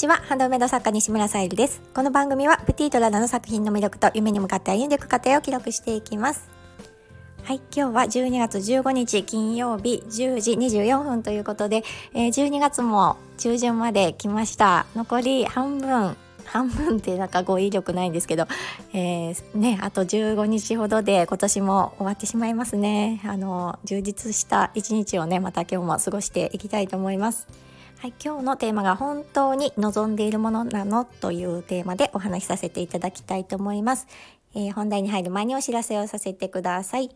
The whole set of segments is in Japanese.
ちは。ハンドメイド作家西村さゆりです。この番組はプティートラダの作品の魅力と夢に向かって歩んでいく過程を記録していきます。はい。今日は12月15日金曜日10時24分ということで、えー、12月も中旬まで来ました。残り半分半分 ってなんか語彙力ないんですけど、えー、ね、あと15日ほどで今年も終わってしまいますね。あの、充実した一日をね、また今日も過ごしていきたいと思います。はい、今日のテーマが本当に望んでいるものなのというテーマでお話しさせていただきたいと思います。えー、本題に入る前にお知らせをさせてください。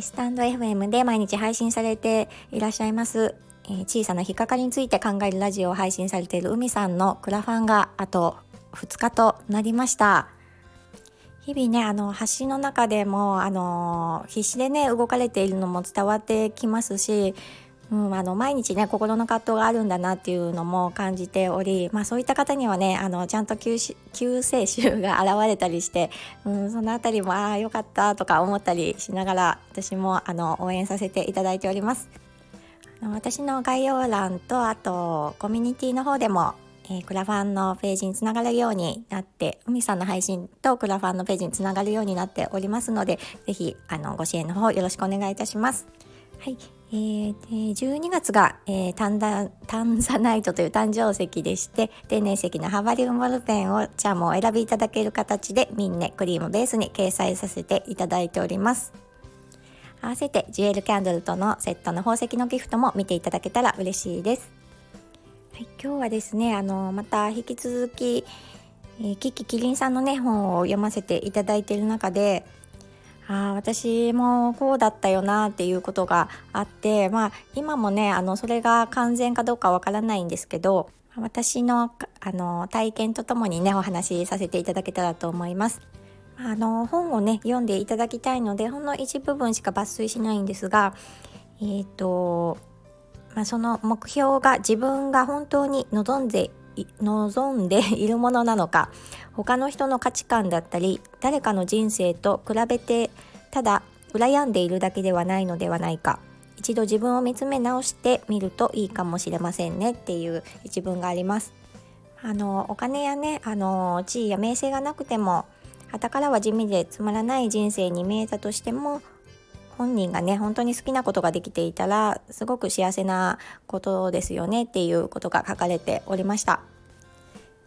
スタンド FM で毎日配信されていらっしゃいます、えー、小さな引っかかりについて考えるラジオを配信されている海さんのクラファンがあと2日となりました。日々ね、あの、橋の中でも、あの、必死でね、動かれているのも伝わってきますし、うん、あの毎日ね心の葛藤があるんだなっていうのも感じており、まあ、そういった方にはねあのちゃんと救世主が現れたりして、うん、その辺りもああよかったとか思ったりしながら私もあの応援させていただいております。私の概要欄とあとコミュニティの方でもえー、クラファンのページにつながるようになって、海さんの配信とクラファンのページにつながるようになっておりますので、ぜひ、あの、ご支援の方よろしくお願いいたします。はい。えー、12月が、えー、タンダタンザナイトという誕生石でして天然石のハバリウムボルペンをチャームを選びいただける形でミンネクリームベースに掲載させていただいております。合わせてジュエルキャンドルとのセットの宝石のギフトも見ていただけたら嬉しいです、はい、今日はですねあのまた引き続き、えー、キキキリンさんのね本を読ませていただいている中であ私もこうだったよなっていうことがあってまあ今もねあのそれが完全かどうかわからないんですけど私のあの体験とともにねお話しさせていただけたらと思います。あの本をね読んでいただきたいのでほんの一部分しか抜粋しないんですがえっ、ー、と、まあ、その目標が自分が本当に望んで望んでいるものなのか他の人の価値観だったり誰かの人生と比べてただ羨んでいるだけではないのではないか。一度自分を見つめ直してみるといいかもしれませんねっていう一文があります。あのお金やねあの地位や名声がなくても傍からは地味でつまらない人生に見えたとしても本人がね本当に好きなことができていたらすごく幸せなことですよねっていうことが書かれておりました。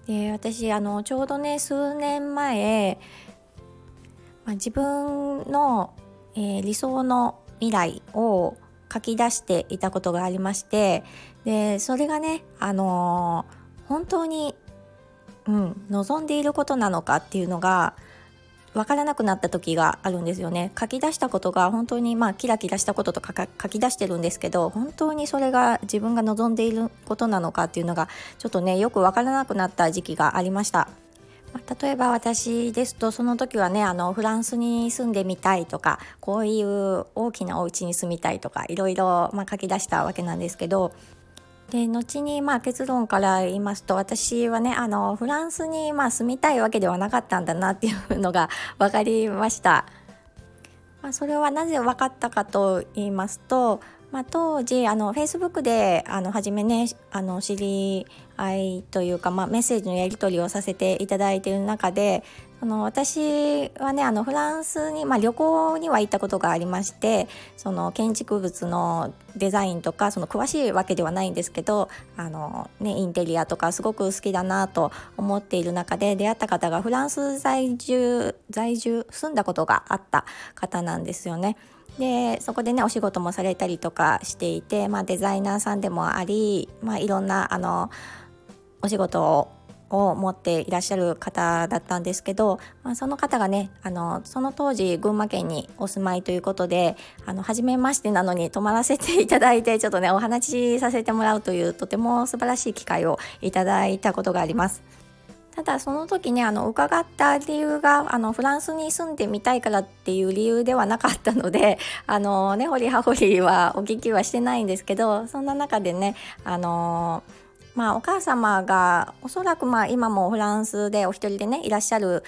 で私あのちょうどね数年前、まあ、自分の、えー、理想の未来を書き出していたことがありましてでそれがねあのー、本当に、うん、望んでいることなのかっていうのが分からなくなった時があるんですよね。書き出したことが本当にまあキラキラしたこととか書き出してるんですけど本当にそれが自分が望んでいることなのかっていうのがちょっとねよく分からなくなった時期がありました。例えば私ですとその時はねあのフランスに住んでみたいとかこういう大きなお家に住みたいとかいろいろ書き出したわけなんですけどで後にまあ結論から言いますと私はねあのフランスにまあ住みたいわけではなかったんだなっていうのが分かりました。まあ、それはなぜ分かったかと言いますと、まあ、当時あの Facebook であの初めねあの知り合いというか、まあ、メッセージのやり取りをさせていただいている中でその私はねあのフランスに、まあ、旅行には行ったことがありましてその建築物のデザインとかその詳しいわけではないんですけどあの、ね、インテリアとかすごく好きだなと思っている中で出会った方がフランス在住在住住んだことがあった方なんですよね。でそこでねお仕事もされたりとかしていて、まあ、デザイナーさんでもあり、まあ、いろんなあのお仕事をを持っていらっしゃる方だったんですけど、まあ、その方がねあのその当時群馬県にお住まいということであの初めましてなのに泊まらせていただいて ちょっとねお話しさせてもらうというとても素晴らしい機会をいただいたことがあります。ただその時ねあの伺った理由があのフランスに住んでみたいからっていう理由ではなかったので あのねほりはほりはお聞きはしてないんですけどそんな中でねあのまあ、お母様がおそらくまあ今もフランスでお一人でねいらっしゃる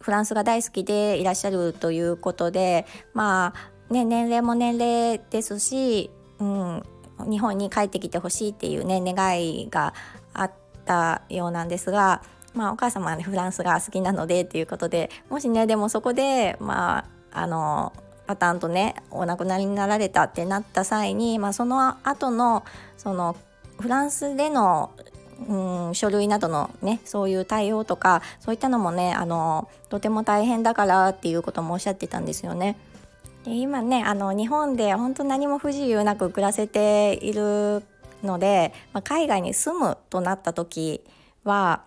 フランスが大好きでいらっしゃるということでまあね年齢も年齢ですし、うん、日本に帰ってきてほしいっていうね願いがあったようなんですが、まあ、お母様は、ね、フランスが好きなのでっていうことでもしねでもそこでまああのパターンとねお亡くなりになられたってなった際に、まあ、その後のそのフランスでのうん、書類などのねそういう対応とかそういったのもねあのとても大変だからっていうこともおっしゃってたんですよね。で今ねあの日本で本当何も不自由なく暮らせているので、まあ、海外に住むとなった時は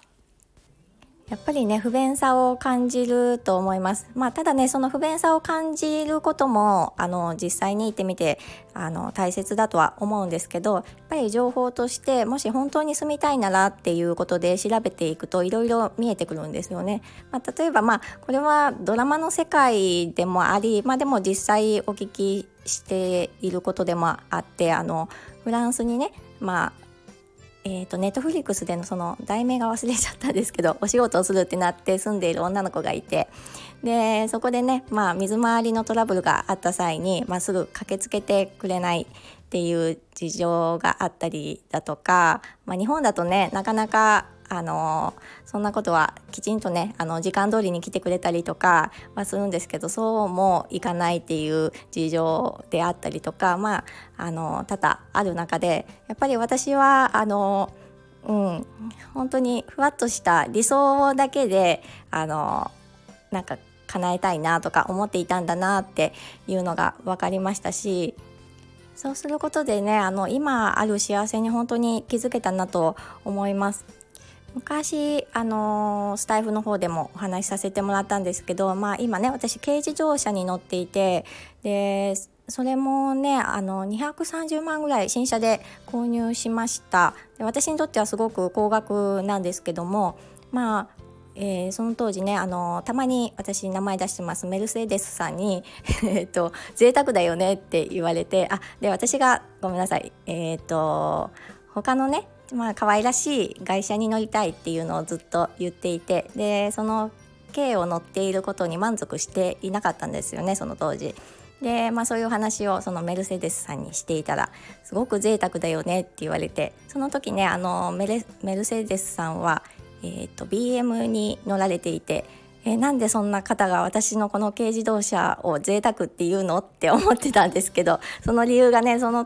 やっぱりね不便さを感じると思います。まあただねその不便さを感じることもあの実際に行ってみてあの大切だとは思うんですけどやっぱり情報としてもし本当に住みたいならっていうことで調べていくといろいろ見えてくるんですよね。まあ、例えばまあこれはドラマの世界でもありまあでも実際お聞きしていることでもあってあのフランスにねまあえーと、ネットフリックスでのその題名が忘れちゃったんですけどお仕事をするってなって住んでいる女の子がいてでそこでね、まあ、水回りのトラブルがあった際に、まあ、すぐ駆けつけてくれないっていう事情があったりだとか、まあ、日本だとねなかなかあのそんなことはきちんとねあの時間通りに来てくれたりとかはするんですけどそうもいかないっていう事情であったりとかまああの多々ある中でやっぱり私はあのうん本当にふわっとした理想だけであのなんか叶えたいなとか思っていたんだなっていうのが分かりましたしそうすることでねあの今ある幸せに本当に気づけたなと思います。昔あのスタイフの方でもお話しさせてもらったんですけど、まあ、今ね私軽自動車に乗っていてでそれもねあの230万ぐらい新車で購入しました。で私にとってはすごく高額なんですけどもまあえー、その当時ねあのたまに私名前出してますメルセデスさんに えっと贅沢だよねって言われてあで私がごめんなさいえっ、ー、と他のねまあ可愛らしい外車に乗りたいっていうのをずっと言っていてでその軽を乗っていることに満足していなかったんですよねその当時。でまあそういう話をそのメルセデスさんにしていたらすごく贅沢だよねって言われてその時ねあのメルメルセデスさんは、えーと、BM に乗られていてえなんでそんな方が私のこの軽自動車を贅沢っていうのって思ってたんですけどその理由がねその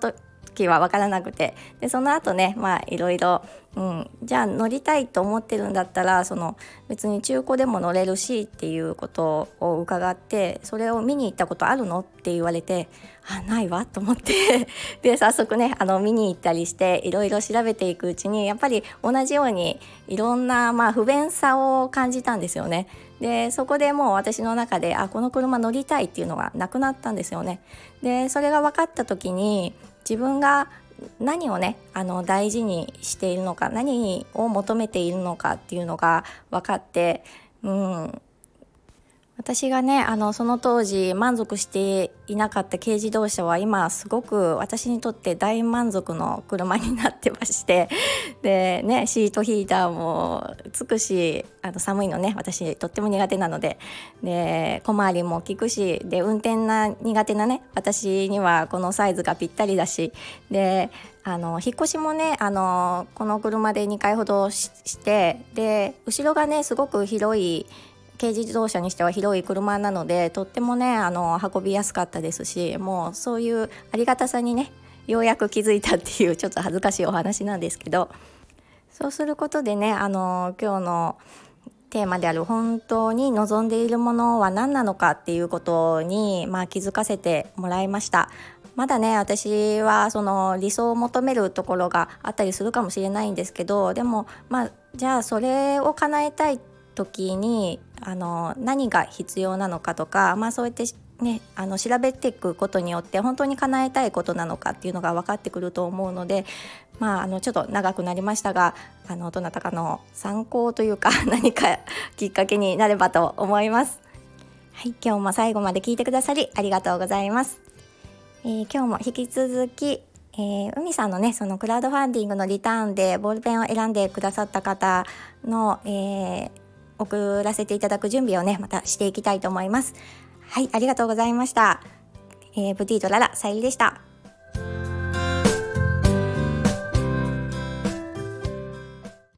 時は分からなくて。でその後ねまあいろいろ、うん、じゃあ乗りたいと思ってるんだったらその別に中古でも乗れるしっていうことを伺ってそれを見に行ったことあるのって言われてあないわと思って で早速ねあの見に行ったりしていろいろ調べていくうちにやっぱり同じようにいろんな、まあ、不便さを感じたんですよね。でそこでもう私の中であこの車乗りたいっていうのがなくなったんですよね。でそれが分かった時に自分が何をねあの大事にしているのか何を求めているのかっていうのが分かって、うん、私がねあのその当時満足していなかった軽自動車は今すごく私にとって大満足の車になってまして でねシートヒーターもつくしあの寒いのね私とっても苦手なのでで小回りも効くしで運転な苦手なね私にはこのサイズがぴったりだしであの引っ越しもねあのこの車で2回ほどしてで後ろがねすごく広い軽自動車にしては広い車なのでとってもねあの運びやすかったですしもうそういうありがたさにねようやく気づいたっていうちょっと恥ずかしいお話なんですけどそうすることでねあの今日のテーマである本当に望んでいるものは何なのかっていうことに、まあ、気づかせてもらいました。まだね私はその理想を求めるところがあったりするかもしれないんですけどでもまあじゃあそれを叶えたい時にあの何が必要なのかとか、まあ、そうやってね、あの調べていくことによって本当に叶えたいことなのかっていうのが分かってくると思うので、まあ、あのちょっと長くなりましたがあのどなたかの参考というか 何かきっかけになればと思います。はい、今日も最後まで聞いてくださりありがとうございます。えー、今日も引き続き、えー、海さんのねそのクラウドファンディングのリターンでボールペンを選んでくださった方の、えー、送らせていただく準備をね、またしていきたいと思います。はい、ありがとうございました。えー、ブティートララ、さゆりでした。